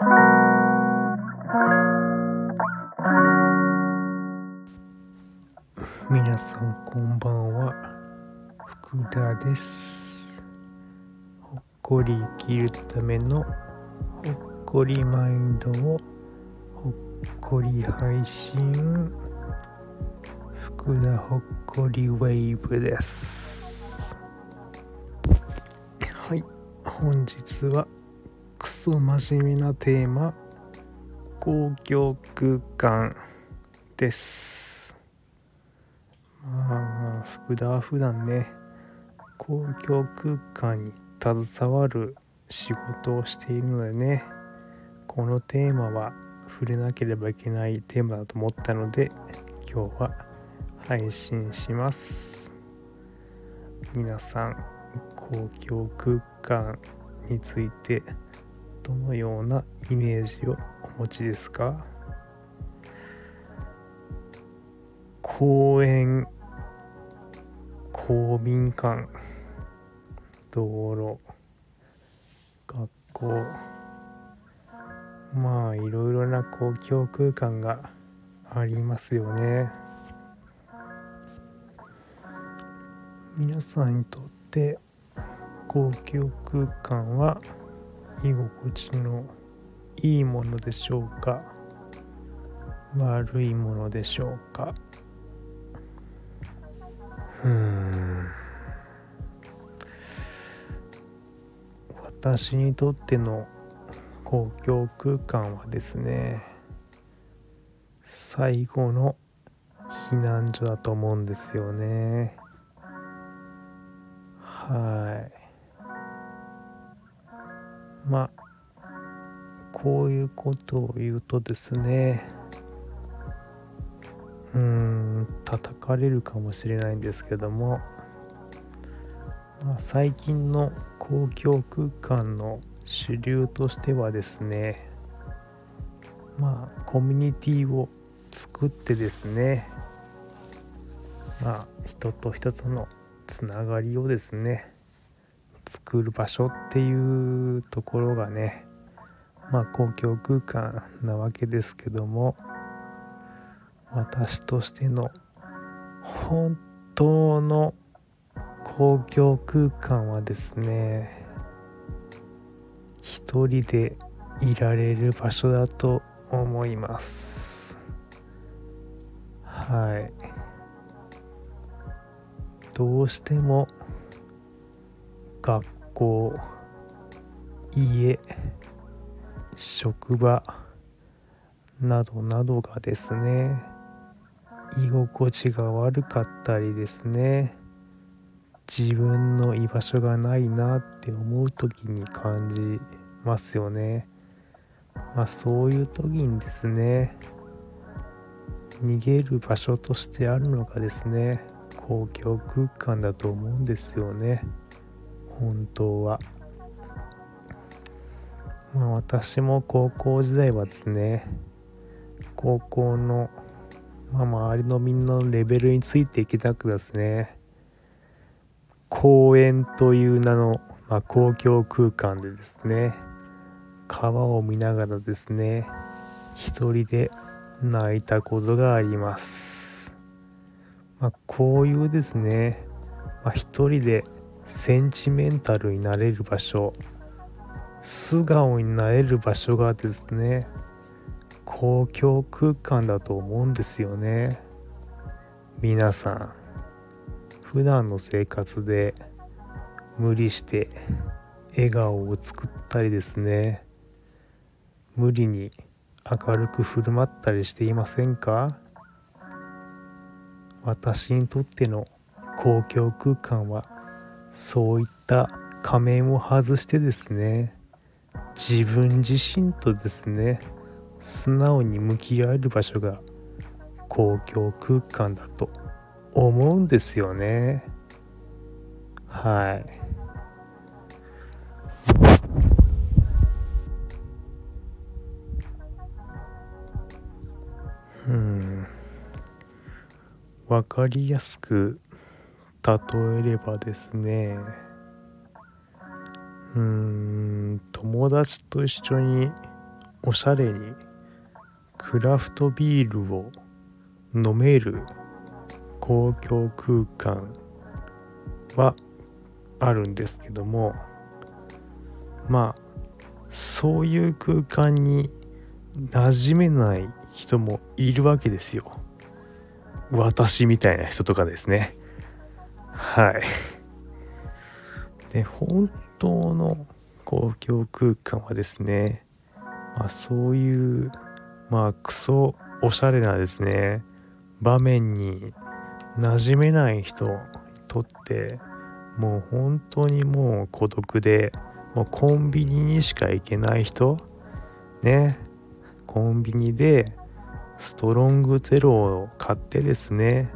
皆さんこんばんは。福田です。ほっこり生きるためのほっこりマインドをほっこり配信。福田ほっこりウェーブです。はい本日はクソ真面目なテーマ公共空間です。まあ福田は普段ね。公共空間に携わる仕事をしているのでね。このテーマは触れなければいけないテーマだと思ったので今日は配信します。皆さん公共空間についてどのようなイメージをお持ちですか？公園公民館道路学校まあいろいろな公共空間がありますよね。皆さんにとって公共空間は居心地のいいものでしょうか？悪いものでしょうか？うん。私にとっての公共空間はですね最後の避難所だと思うんですよね。はい。まあこういうことを言うとですねうーん叩かれるかもしれないんですけども、まあ、最近の公共空間の主流としてはですねまあコミュニティを作ってですねまあ人と人とのつながりをですね作る場所っていうところがねまあ公共空間なわけですけども私としての本当の公共空間はですね一人でいられる場所だと思います。はい。どうしても学校家職場などなどがですね居心地が悪かったりですね自分の居場所がないなって思う時に感じますよね。まあそういう時にですね逃げる場所としてあるのがですね公共空間だと思うんですよね。本当は。まあ私も高校時代はですね高校の、まあ、周りのみんなのレベルについていきたくですね公園という名の、まあ、公共空間でですね川を見ながらですね一人で泣いたことがあります。まあこういうですね、まあ、一人でセンチメンタルになれる場所。素顔になれる場所がですね公共空間だと思うんですよね。皆さん普段の生活で無理して笑顔を作ったりですね無理に明るく振る舞ったりしていませんか？私にとっての公共空間はそういった仮面を外してですね自分自身とですね素直に向き合える場所が公共空間だと思うんですよね。はい。うん。分かりやすく例えればですね。うーん友達と一緒におしゃれにクラフトビールを飲める公共空間はあるんですけどもまあそういう空間に馴染めない人もいるわけですよ。私みたいな人とかですね。はい。で本当の公共空間はですねまあそういうまあクソおしゃれなですね場面に馴染めない人にとってもう本当にもう孤独でもうコンビニにしか行けない人ねコンビニでストロングゼロを買ってですね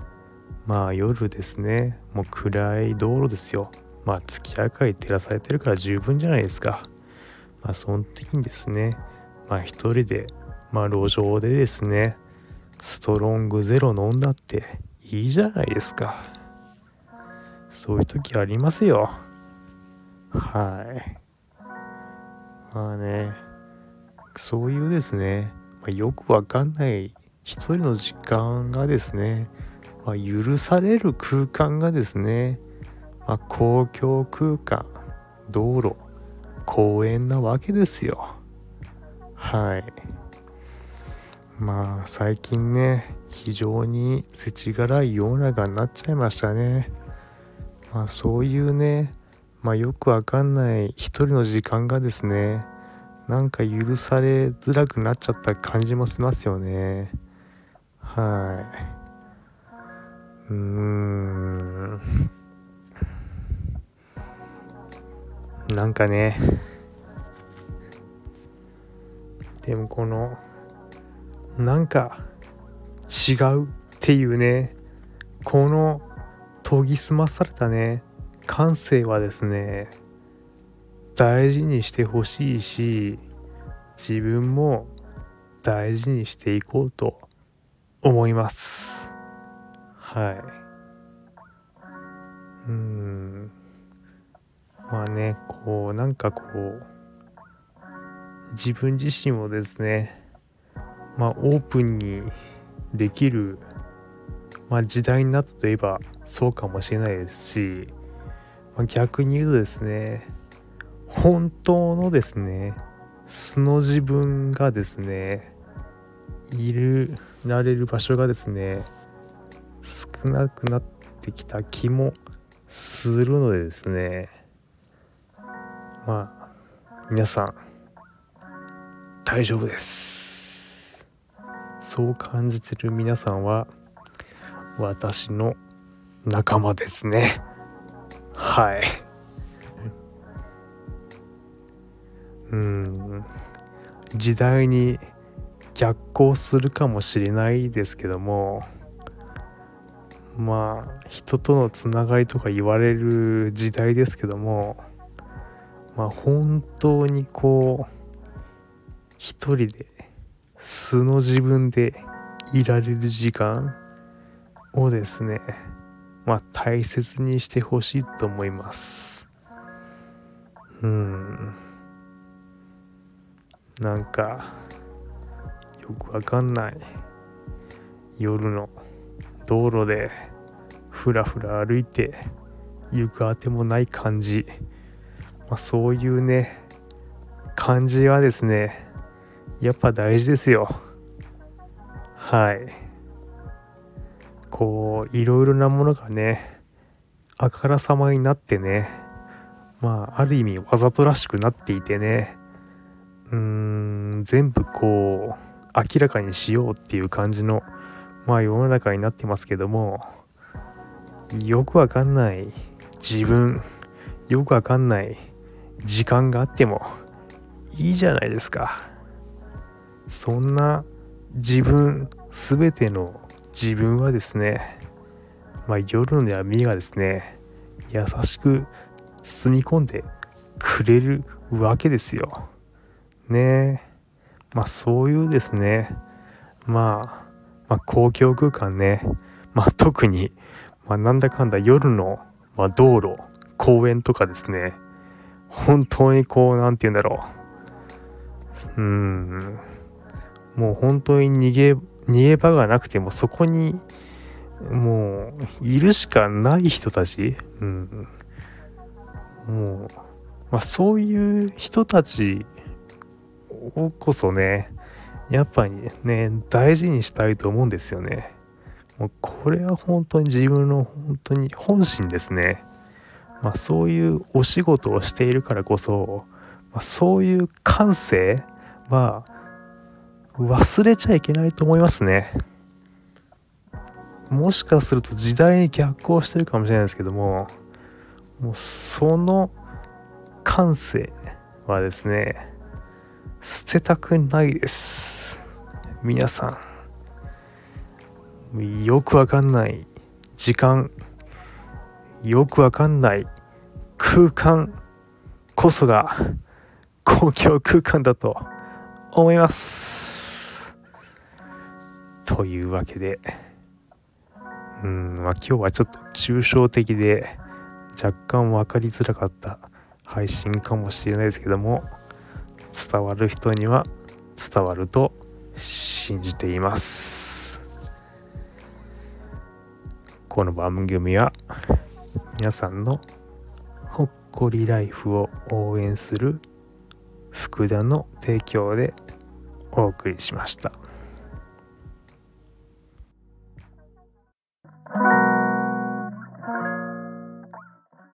まあ夜ですね。もう暗い道路ですよ。まあ月明かり照らされてるから十分じゃないですか。まあその時にですねまあ一人でまあ路上でですねストロングゼロ飲んだっていいじゃないですか。そういう時ありますよ。はい。まあねそういうですね、まあ、よくわかんない一人の時間がですね、まあ、許される空間がですね、まあ、公共空間道路公園なわけですよ。はい。まあ最近ね非常に世知辛い世の中になっちゃいましたね。まあそういうねまあよくわかんない一人の時間がですねなんか許されづらくなっちゃった感じもしますよね。はい。うーん。なんかね。でもこのなんか違うっていうね。この研ぎ澄まされたね。感性はですね。大事にしてほしいし自分も大事にしていこうと思います。はい。うん。まあねこうなんかこう自分自身をですねまあオープンにできる、まあ、時代になったといえばそうかもしれないですし、まあ、逆に言うとですね本当のですね素の自分がですねいるられる場所がですね少なくなってきた気もするのでですね。まあ皆さん大丈夫です。そう感じてる皆さんは私の仲間ですね。はい。うん。時代に逆行するかもしれないですけどもまあ人とのつながりとか言われる時代ですけどもまあ本当にこう一人で素の自分でいられる時間をですねまあ大切にしてほしいと思います。うん。なんかよくわかんない夜の道路でふらふら歩いて行くあてもない感じ、まあ、そういうね感じはですねやっぱ大事ですよ。はい。こういろいろなものがねあからさまになってねまあある意味わざとらしくなっていてねうーん全部こう明らかにしようっていう感じのまあ世の中になってますけどもよくわかんない自分よくわかんない時間があってもいいじゃないですか。そんな自分全ての自分はですねまあ夜の闇がですね優しく包み込んでくれるわけですよ。ね。えまあそういうですね、まあ、まあ公共空間ね、まあ特に、まあなんだかんだ夜の、まあ、道路、公園とかですね、本当にこう、何て言うんだろう、うん。もう本当に逃げ逃げ場がなくてもそこにもういるしかない人たち、うん、もう、まあ、そういう人たちをこそねやっぱりね大事にしたいと思うんですよね。もうこれは本当に自分の本当に本心ですね。まあそういうお仕事をしているからこそ、まあ、そういう感性は忘れちゃいけないと思いますね。もしかすると時代に逆行してるかもしれないですけどももうその感性はですね捨てたくないです。皆さんよくわかんない時間よくわかんない空間こそが公共空間だと思います。というわけでうん、まあ、今日はちょっと抽象的で若干分かりづらかった配信かもしれないですけども伝わる人には伝わると信じていますこの番組は皆さんのほっこりライフを応援する福田の提供でお送りしました。